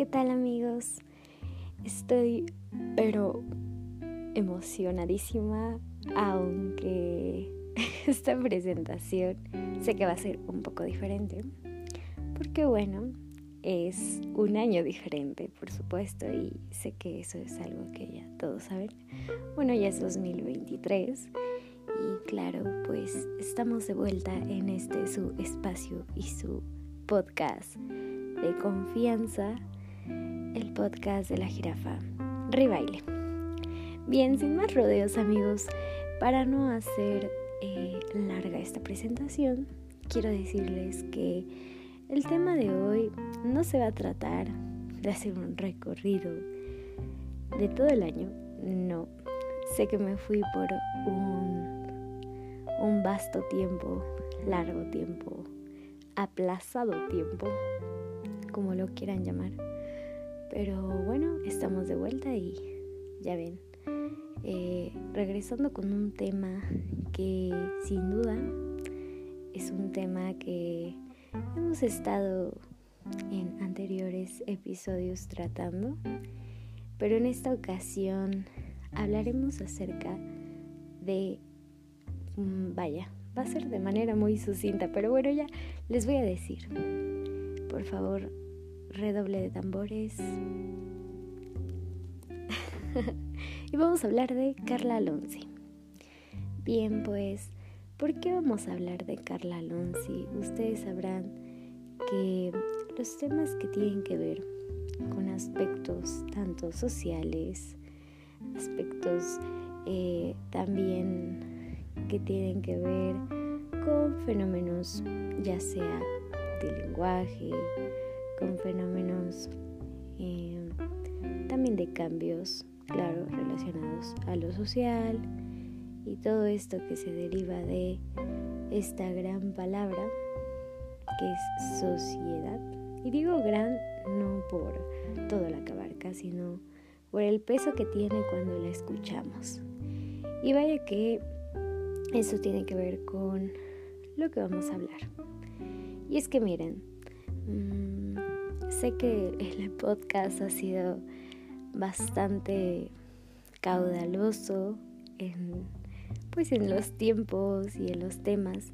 ¿qué tal amigos? Estoy pero emocionadísima, aunque esta presentación sé que va a ser un poco diferente, porque bueno, es un año diferente, por supuesto, y sé que eso es algo que ya todos saben. Bueno, ya es 2023 y claro, pues estamos de vuelta en este su espacio y su podcast de confianza, el podcast de la jirafa. Rebaile. Bien, sin más rodeos amigos, para no hacer eh, larga esta presentación, quiero decirles que el tema de hoy no se va a tratar de hacer un recorrido de todo el año, no. Sé que me fui por un, un vasto tiempo, largo tiempo, aplazado tiempo, como lo quieran llamar. Pero bueno, estamos de vuelta y ya ven, eh, regresando con un tema que sin duda es un tema que hemos estado en anteriores episodios tratando, pero en esta ocasión hablaremos acerca de, mm, vaya, va a ser de manera muy sucinta, pero bueno, ya les voy a decir. Por favor, redoble de tambores. y vamos a hablar de Carla Alonso. Bien, pues, ¿por qué vamos a hablar de Carla Alonso? Ustedes sabrán que los temas que tienen que ver con aspectos tanto sociales, aspectos eh, también que tienen que ver con fenómenos ya sea de lenguaje, con fenómenos eh, también de cambios, claro, relacionados a lo social y todo esto que se deriva de esta gran palabra que es sociedad. Y digo gran no por todo la que abarca, sino por el peso que tiene cuando la escuchamos. Y vaya que eso tiene que ver con lo que vamos a hablar. Y es que miren, mmm, sé que el podcast ha sido bastante caudaloso en, pues en los tiempos y en los temas,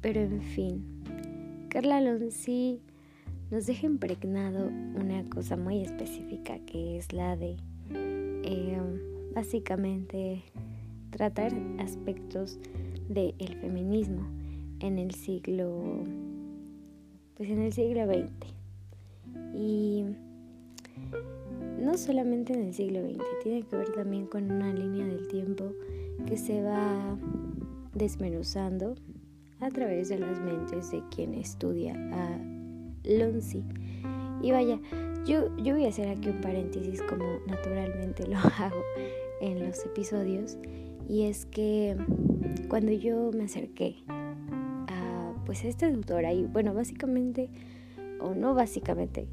pero en fin, Carla Alonso nos deja impregnado una cosa muy específica que es la de eh, básicamente tratar aspectos del feminismo en el siglo pues en el siglo XX y no solamente en el siglo XX, tiene que ver también con una línea del tiempo que se va desmenuzando a través de las mentes de quien estudia a Lonzi. Y vaya, yo, yo voy a hacer aquí un paréntesis como naturalmente lo hago en los episodios. Y es que cuando yo me acerqué a pues a esta autora y bueno, básicamente o no básicamente,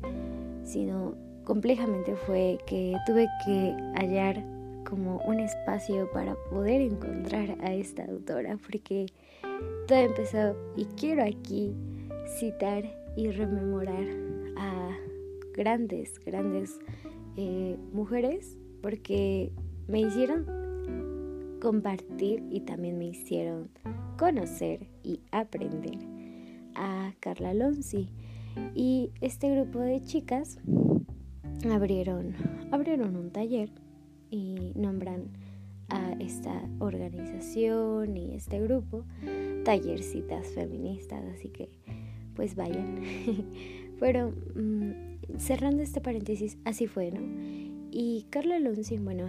sino complejamente fue que tuve que hallar como un espacio para poder encontrar a esta autora, porque todo empezó y quiero aquí citar y rememorar a grandes, grandes eh, mujeres, porque me hicieron compartir y también me hicieron conocer y aprender a Carla Lonzi. Y este grupo de chicas abrieron, abrieron un taller y nombran a esta organización y este grupo tallercitas feministas, así que pues vayan. Pero mm, cerrando este paréntesis, así fue, ¿no? Y Carla Alonso, bueno,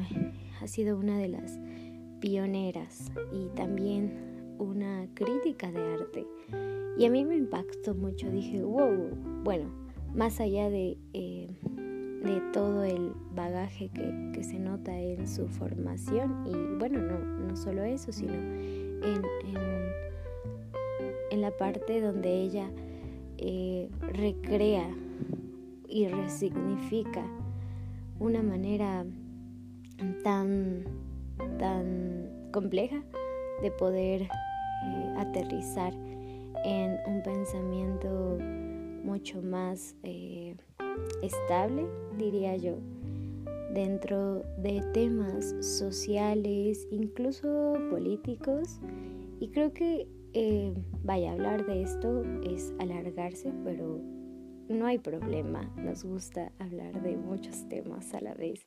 ha sido una de las pioneras y también una crítica de arte y a mí me impactó mucho, dije, wow, bueno, más allá de, eh, de todo el bagaje que, se nota en su formación, y bueno, no, no solo eso, sino en, en, la parte donde ella eh, recrea y resignifica una manera tan, tan compleja de poder eh, aterrizar en un pensamiento mucho más, eh, estable, diría yo, dentro de temas sociales, incluso políticos. Y creo que, eh, vaya, hablar de esto es alargarse, pero no hay problema. Nos gusta hablar de muchos temas a la vez.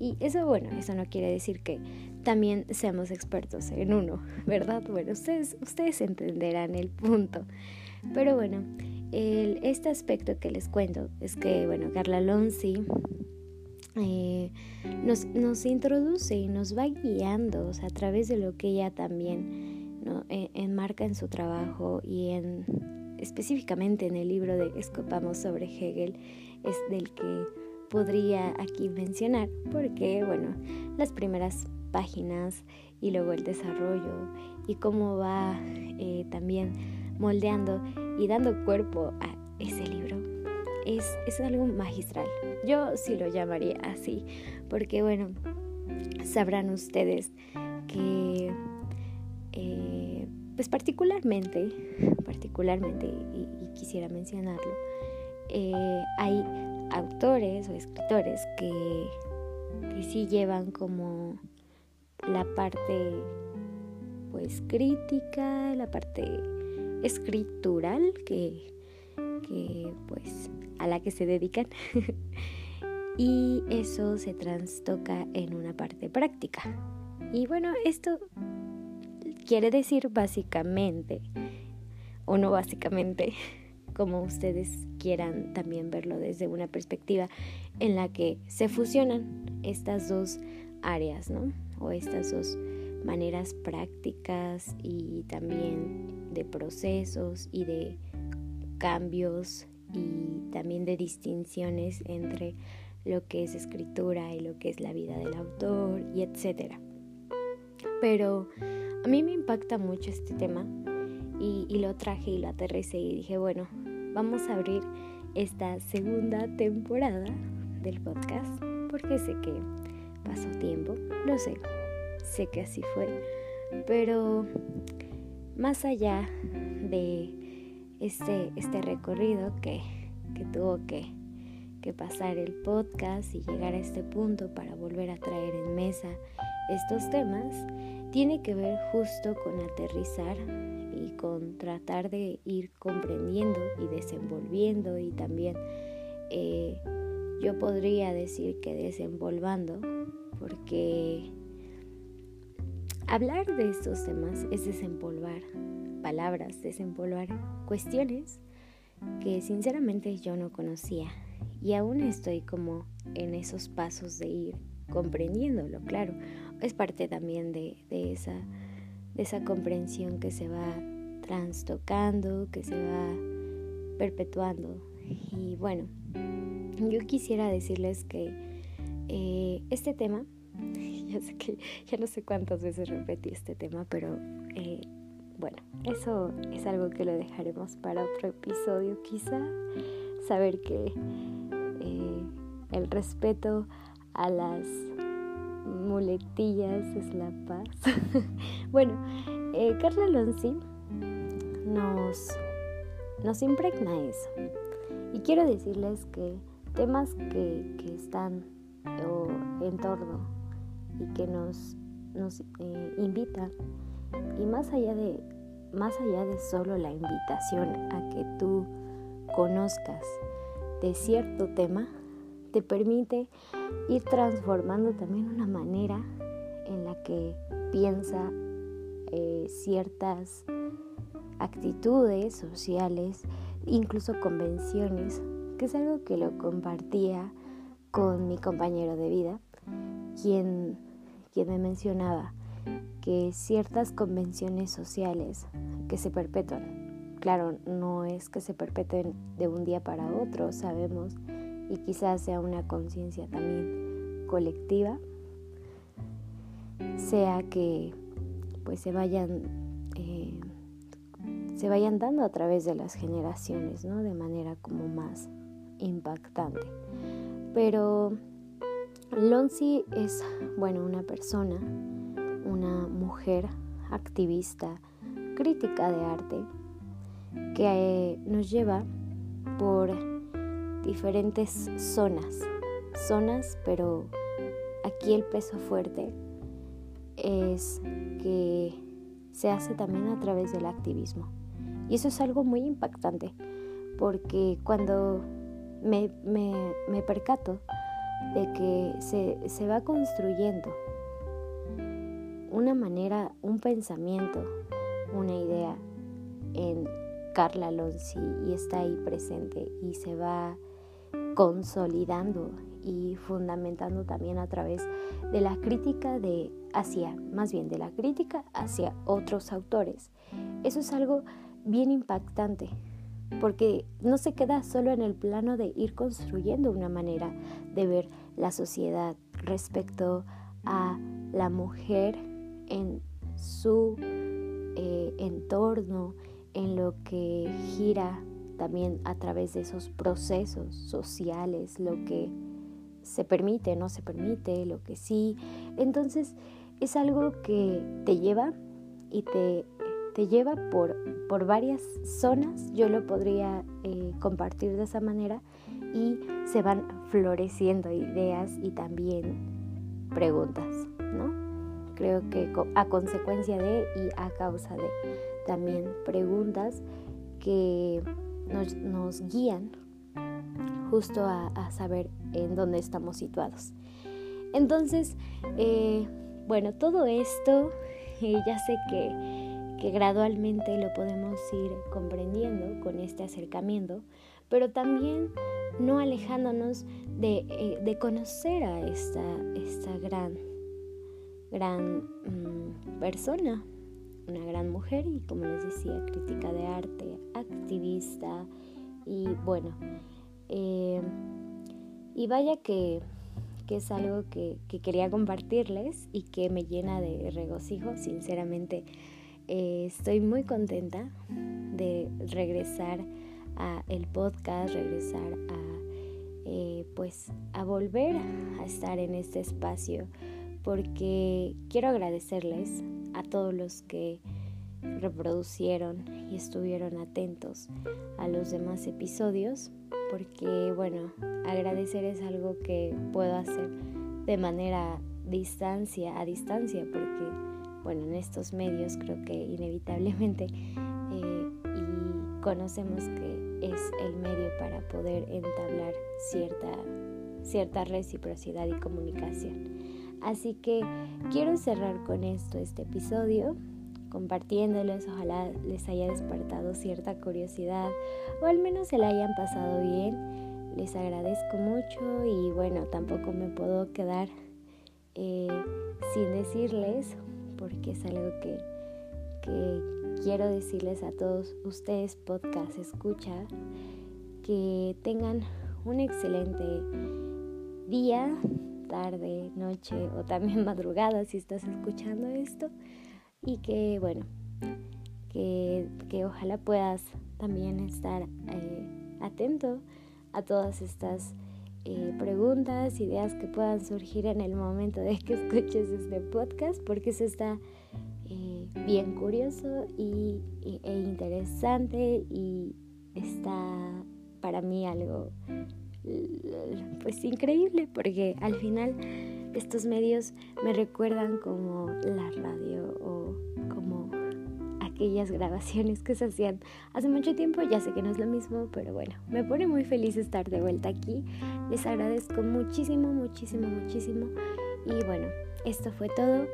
Y eso, bueno, eso no quiere decir que también seamos expertos en uno, ¿verdad? Bueno, ustedes, ustedes entenderán el punto. Pero bueno, este aspecto que les cuento es que, bueno, Carla Lonzi eh, nos, nos, introduce y nos va guiando a través de lo que ella también. E, enmarca en su trabajo y en específicamente en el libro de Escopamos sobre Hegel es del que podría aquí mencionar porque bueno las primeras páginas y luego el desarrollo y cómo va eh, también moldeando y dando cuerpo a ese libro es, es algo magistral. Yo sí lo llamaría así porque bueno sabrán ustedes que eh, pues particularmente, particularmente, y, quisiera mencionarlo, eh, hay autores o escritores que, que sí llevan como la parte pues crítica, la parte escritural que, que pues a la que se dedican y eso se trastoca en una parte práctica. Y bueno, esto quiere decir básicamente, o no básicamente, como ustedes quieran también verlo desde una perspectiva en la que se fusionan estas dos áreas, ¿no? O estas dos maneras prácticas y también de procesos y de cambios y también de distinciones entre lo que es escritura y lo que es la vida del autor y etcétera. Pero a mí me impacta mucho este tema y, lo traje y lo aterricé y dije, bueno, vamos a abrir esta segunda temporada del podcast porque sé que pasó tiempo, lo sé, sé que así fue, pero más allá de este, este recorrido que, que tuvo que, que pasar el podcast y llegar a este punto para volver a traer en mesa estos temas, tiene que ver justo con aterrizar y con tratar de ir comprendiendo y desenvolviendo y también eh, yo podría decir que desenvolvando porque hablar de estos temas es desempolvar palabras, desempolvar cuestiones que sinceramente yo no conocía. Y aún estoy como en esos pasos de ir comprendiéndolo, claro. Es parte también de, esa, de esa comprensión que se va trastocando, que se va perpetuando. Y bueno, yo quisiera decirles que eh, este tema, ya sé que ya no sé cuántas veces repetí este tema, pero eh, bueno, eso es algo que lo dejaremos para otro episodio quizá. Saber que eh, el respeto a las muletillas es la paz. bueno, eh, Carla Lonzi nos, nos impregna eso. Y quiero decirles que temas que, están en torno y que nos, nos eh, invitan, y más allá de más allá de solo la invitación a que tú conozcas de cierto tema, te permite ir transformando también una manera en la que piensa eh, ciertas actitudes sociales, incluso convenciones, que es algo que lo compartía con mi compañero de vida, quien, quien me mencionaba que ciertas convenciones sociales que se perpetúan, claro, no es que se perpetúen de un día para otro, sabemos y quizás sea una conciencia también colectiva, sea que pues se vayan, eh, se vayan dando a través de las generaciones, ¿no? De manera como más impactante. Pero Lonzi es, bueno, una persona, una mujer activista, crítica de arte, que eh, nos lleva por diferentes zonas, zonas, pero aquí el peso fuerte es que se hace también a través del activismo. Y eso es algo muy impactante, porque cuando me, me, percato de que se, se va construyendo una manera, un pensamiento, una idea en Carla Alonso y está ahí presente y se va consolidando y fundamentando también a través de la crítica de hacia, más bien de la crítica hacia otros autores. Eso es algo bien impactante, porque no se queda solo en el plano de ir construyendo una manera de ver la sociedad respecto a la mujer en su eh, entorno, en lo que gira también a través de esos procesos sociales, lo que se permite, no se permite, lo que sí. Entonces es algo que te lleva y te, te lleva por, por varias zonas, yo lo podría eh, compartir de esa manera, y se van floreciendo ideas y también preguntas, ¿no? Creo que a consecuencia de y a causa de también preguntas que nos, guían justo a, saber en dónde estamos situados. Entonces, eh, bueno, todo esto eh, ya sé que, que gradualmente lo podemos ir comprendiendo con este acercamiento, pero también no alejándonos de, eh, conocer a esta, esta gran, gran mm, persona, una gran mujer y como les decía, crítica de arte, activista y bueno, eh, y vaya que que es algo que, quería compartirles y que me llena de regocijo. Sinceramente, eh, estoy muy contenta de regresar a el podcast, regresar a eh, pues a volver a estar en este espacio porque quiero agradecerles a todos los que reproducieron y estuvieron atentos a los demás episodios porque bueno, agradecer es algo que puedo hacer de manera distancia a distancia porque bueno, en estos medios creo que inevitablemente eh, y conocemos que es el medio para poder entablar cierta, cierta reciprocidad y comunicación. Así que quiero cerrar con esto este episodio compartiéndoles, ojalá les haya despertado cierta curiosidad o al menos se la hayan pasado bien. Les agradezco mucho y bueno, tampoco me puedo quedar eh, sin decirles, porque es algo que, que quiero decirles a todos ustedes, podcast escucha, que tengan un excelente día, tarde, noche o también madrugada si estás escuchando esto. Y que bueno, que, ojalá puedas también estar eh, atento a todas estas eh, preguntas, ideas que puedan surgir en el momento de que escuches este podcast, porque eso está eh, bien curioso y, e interesante y está para mí algo pues increíble, porque al final estos medios me recuerdan como la radio o como aquellas grabaciones que se hacían hace mucho tiempo. Ya sé que no es lo mismo, pero bueno, me pone muy feliz estar de vuelta aquí. Les agradezco muchísimo, muchísimo, muchísimo. Y bueno, esto fue todo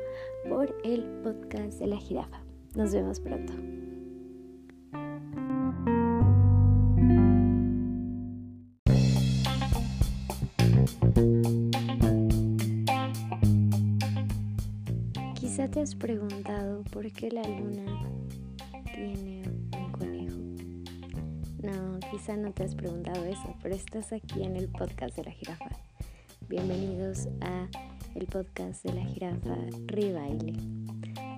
por el podcast de la jirafa. Nos vemos pronto. No, quizá no te has preguntado eso, pero estás aquí en el podcast de la jirafa. Bienvenidos a el podcast de la jirafa Ribaile,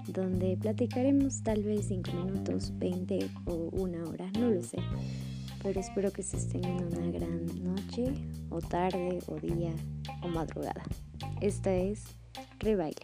donde platicaremos tal vez 5 minutos, 20 o una hora, no lo sé. Pero espero que estén en una gran noche, o tarde, o día, o madrugada. Esta es Ribaile.